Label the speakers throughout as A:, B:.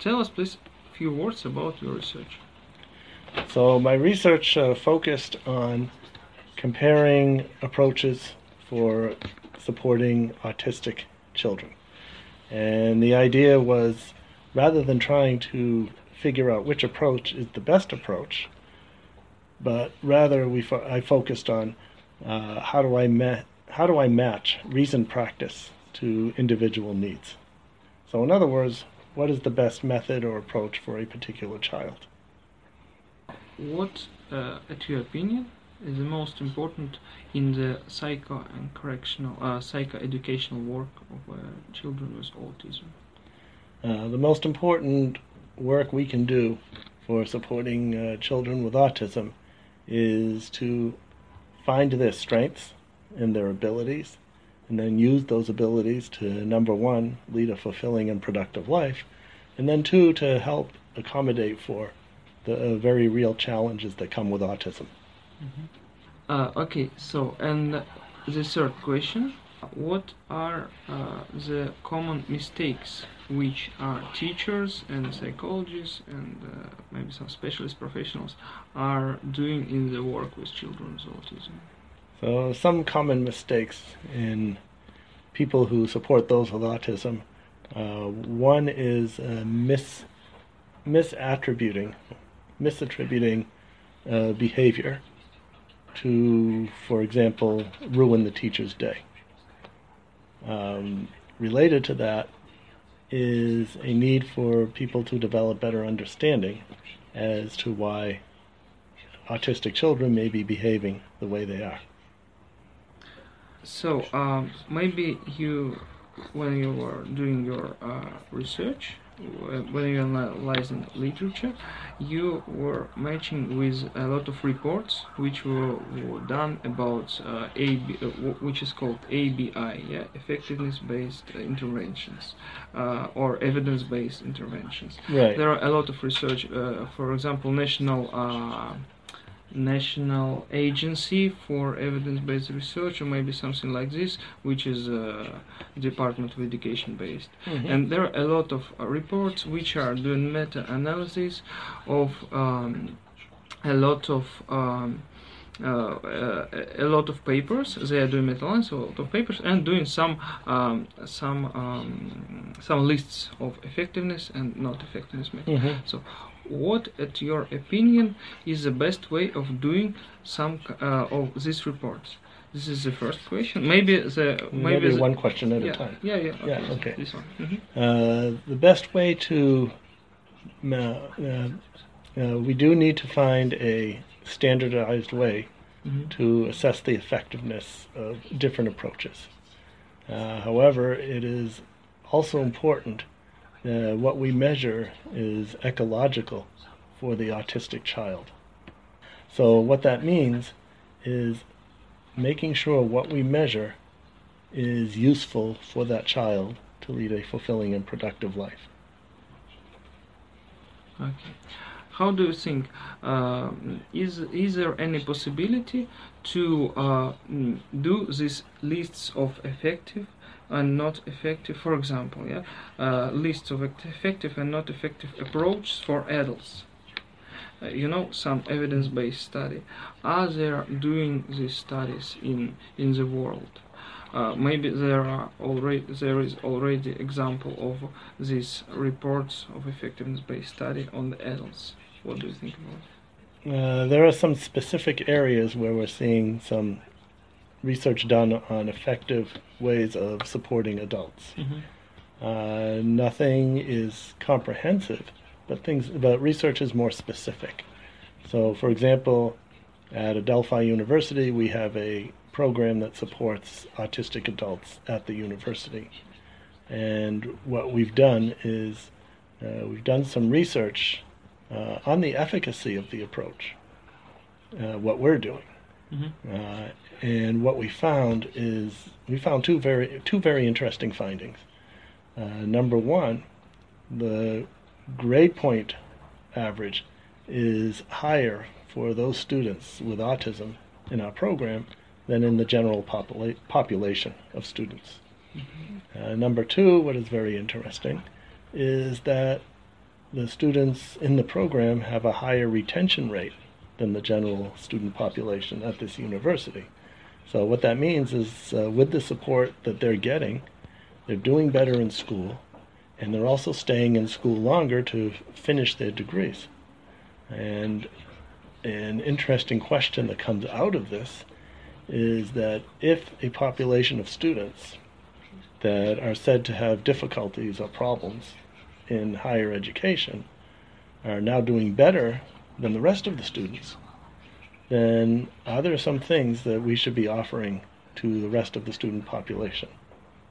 A: tell us, please, a few words about your research.
B: So my research uh, focused on comparing approaches for supporting autistic children. And the idea was rather than trying to figure out which approach is the best approach, but rather we fo- I focused on uh, how do I ma- how do I match reasoned practice to individual needs. So in other words, what is the best method or approach for a particular child?
A: What, uh, at your opinion, is the most important in the psycho and correctional, uh, psycho-educational work of uh, children with autism?
B: Uh, the most important work we can do for supporting uh, children with autism is to find their strengths and their abilities, and then use those abilities to number one, lead a fulfilling and productive life, and then two, to help accommodate for the uh, very real challenges that come with autism.
A: Uh, okay, so and the third question: What are uh, the common mistakes which are teachers and psychologists and uh, maybe some specialist professionals are doing in the work with children with autism?
B: So, some common mistakes in people who support those with autism. Uh, one is uh, mis misattributing, misattributing uh, behavior to, for example, ruin the teacher's day. Um, related to that is a need for people to develop better understanding as to why autistic children may be behaving the way they are.
A: So um, maybe you, when you were doing your uh, research, uh, when you are analyzing literature, you were matching with a lot of reports which were, were done about uh, AB, uh, which is called ABI, yeah, effectiveness-based interventions uh, or evidence-based interventions.
B: Right.
A: There are a lot of research, uh, for example, national. National agency for evidence-based research or maybe something like this which is uh, department of education based
B: Mhm.
A: and there are a lot of uh, reports which are doing meta-analysis of um, a lot of um, a lot of papers. They are doing meta-analysis, a lot of papers, and doing some um, some um, some lists of effectiveness and not effectiveness.
B: Mhm.
A: So, what, at your opinion, is the best way of doing some uh, of these reports? This is the first question. Maybe the maybe,
B: Maybe
A: the,
B: one question at
A: yeah,
B: a time.
A: Yeah, yeah, okay.
B: Yeah, okay.
A: This one. Mhm.
B: Uh, the best way to uh, uh, uh, we do need to find a standardized way
A: Mhm.
B: to assess the effectiveness of different approaches. Uh, however, it is also important uh, what we measure is ecological for the autistic child. So, what that means is making sure what we measure is useful for that child to lead a fulfilling and productive life.
A: Okay. How do you think? um is is there any possibility to uh, mm, do these lists of effective and not effective? For example, yeah, uh, lists of effective and not effective approaches for adults. Uh, you know, some evidence-based study. Are there doing these studies in in the world? Uh, maybe there are already there is already example of these reports of effectiveness-based study on the adults. What do you think about? it?
B: Uh, there are some specific areas where we're seeing some research done on effective ways of supporting adults. Uh, nothing is comprehensive, but things, but research is more specific. So, for example, at Adelphi University, we have a program that supports autistic adults at the university. And what we've done is uh, we've done some research uh, on the efficacy of the approach, uh, what we're doing. Uh, and what we found is we found two very two very interesting findings. Uh, number one, the grade point average is higher for those students with autism in our program than in the general popula- population of students. Uh, number two, what is very interesting, is that the students in the program have a higher retention rate than the general student population at this university. So what that means is, uh, with the support that they're getting, they're doing better in school, and they're also staying in school longer to finish their degrees. And an interesting question that comes out of this is that if a population of students that are said to have difficulties or problems in higher education are now doing better than the rest of the students, then are there some things that we should be offering to the rest of the student population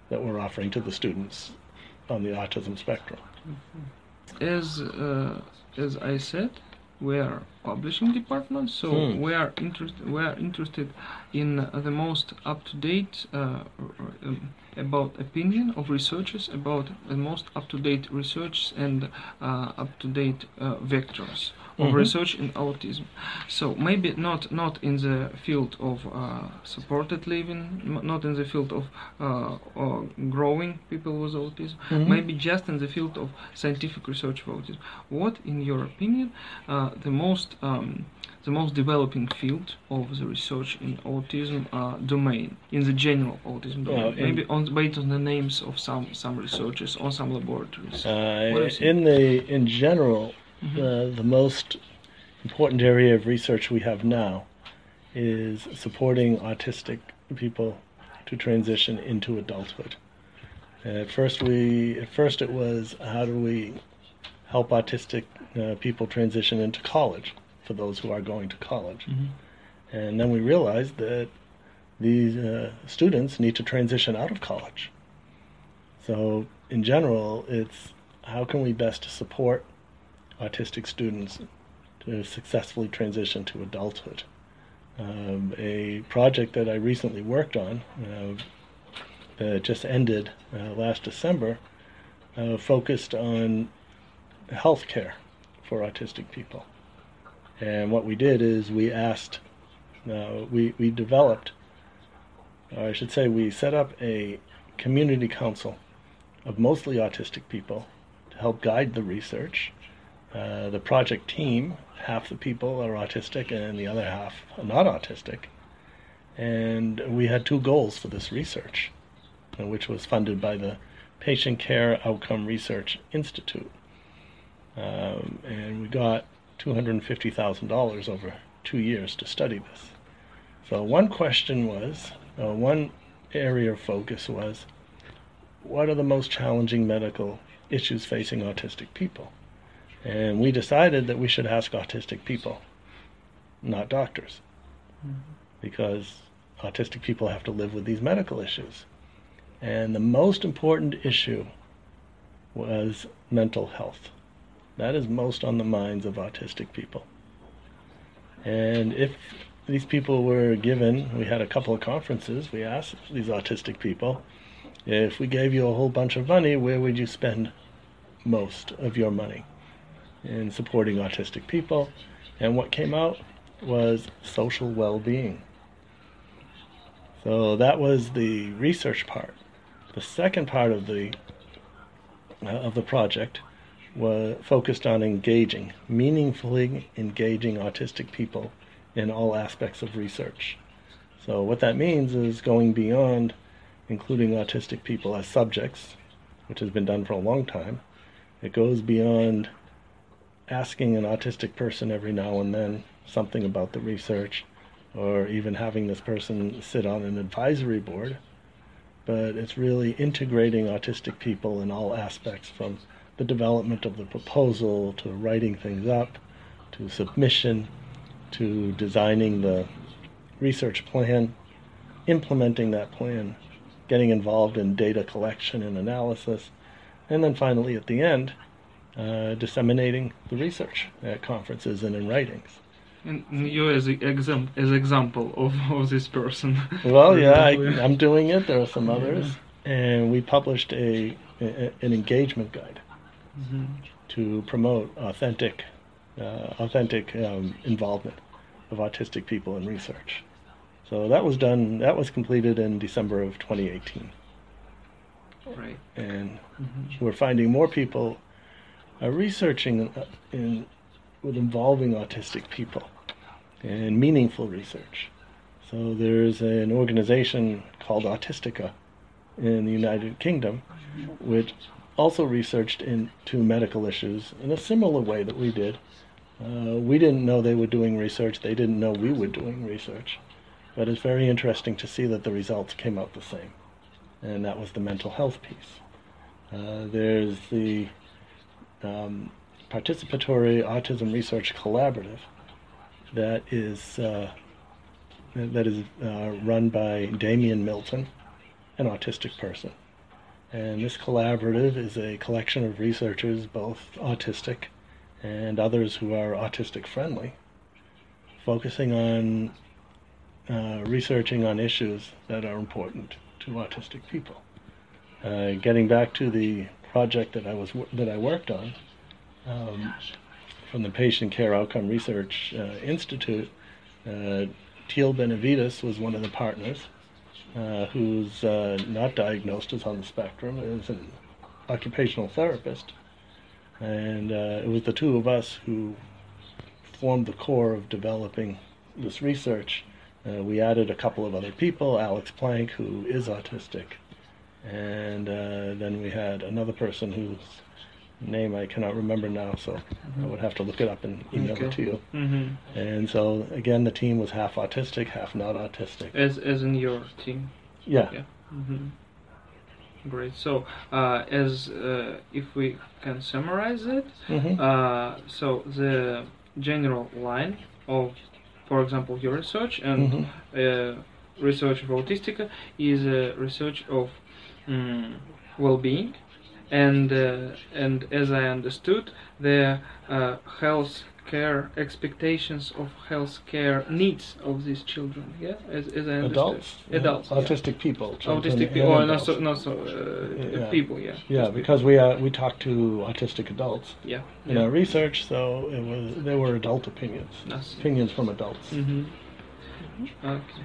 B: that we're offering to the students on the autism spectrum?
A: As uh, as I said, we are publishing department, so
B: Hmm.
A: we are interested. We are interested in uh, the most up to date uh, um, about opinion of researchers about the most up to date research and uh, up to date uh, vectors of
B: Mhm.
A: research in autism. So maybe not not in the field of uh, supported living, m- not in the field of uh, growing people with autism,
B: Mhm.
A: maybe just in the field of scientific research of autism. What, in your opinion, uh, the most um, the most developing field of the research in autism uh, domain, in the general autism domain?
B: Well,
A: maybe on based on the names of some some researchers or some laboratories.
B: Uh,
A: What is it?
B: in the in general, Uh, the most important area of research we have now is supporting autistic people to transition into adulthood. At first, we at first it was how do we help autistic uh, people transition into college for those who are going to college,
A: Mhm.
B: and then we realized that these uh, students need to transition out of college. So, in general, it's how can we best support autistic students to successfully transition to adulthood. Um, a project that I recently worked on uh, that just ended uh, last December uh, focused on healthcare for autistic people. And what we did is we asked, uh, we, we developed, or I should say, we set up a community council of mostly autistic people to help guide the research. Uh, the project team, half the people are autistic and the other half are not autistic. And we had two goals for this research, which was funded by the Patient Care Outcome Research Institute. Um, and we got $250,000 over two years to study this. So, one question was, uh, one area of focus was, what are the most challenging medical issues facing autistic people? And we decided that we should ask autistic people, not doctors, mm-hmm. because autistic people have to live with these medical issues. And the most important issue was mental health. That is most on the minds of autistic people. And if these people were given, we had a couple of conferences, we asked these autistic people, if we gave you a whole bunch of money, where would you spend most of your money in supporting autistic people? And what came out was social well being. So that was the research part. The second part of the uh, of the project was focused on engaging, meaningfully engaging autistic people in all aspects of research. So what that means is going beyond including autistic people as subjects, which has been done for a long time. It goes beyond asking an autistic person every now and then something about the research or even having this person sit on an advisory board. But it's really integrating autistic people in all aspects from the development of the proposal to writing things up to submission to designing the research plan, implementing that plan, getting involved in data collection and analysis, and then finally at the end, uh, disseminating the research at conferences and in writings.
A: And you as exam as example of, of this person.
B: Well, yeah, I, I'm doing it. There are some others, and we published a, a an engagement guide
A: Mhm.
B: to promote authentic, uh, authentic um, involvement of autistic people in research. So that was done. That was completed in December of 2018,
A: Right.
B: and
A: Mhm.
B: we're finding more people are researching uh, in, with involving autistic people and meaningful research. So there's an organization called Autistica in the United Kingdom, which also researched into medical issues in a similar way that we did. Uh, we didn't know they were doing research, they didn't know we were doing research. But it's very interesting to see that the results came out the same. And that was the mental health piece. Uh, there's the um, Participatory Autism Research Collaborative that is, uh, that is uh, run by Damian Milton, an autistic person. And this collaborative is a collection of researchers, both autistic and others who are autistic friendly, focusing on uh, researching on issues that are important to autistic people. Uh, getting back to the project that I was that I worked on um, from the Patient Care Outcome Research uh, Institute, uh, Teal Benevides was one of the partners, uh, who's uh, not diagnosed as on the spectrum, is an occupational therapist, and uh, it was the two of us who formed the core of developing this research. Uh, we added a couple of other people, Alex Plank, who is autistic, and uh, then we had another person whose name I cannot remember now, so mm-hmm. I would have to look it up and email okay. it to you. Mm-hmm. And so again, the team was half autistic, half not autistic.
A: As as in your team.
B: Yeah.
A: Yeah. Mm-hmm. Great. So, uh, as uh, if we can summarize it,
B: mm-hmm.
A: uh, so the general line of, for example, your research and
B: mm-hmm.
A: uh, research of Autistica is a research of um, well-being, and uh, and as I understood, the uh, health care expectations of health care needs of these children. Yeah, as, as I understood.
B: Adults.
A: Adults.
B: Yeah. Autistic people.
A: Autistic people, or not so, not so uh, yeah. people. Yeah.
B: Yeah, because we uh, we talked to autistic adults.
A: Yeah.
B: In
A: yeah.
B: our research, so it was there were adult opinions. Opinions from adults.
A: Mm-hmm. Okay.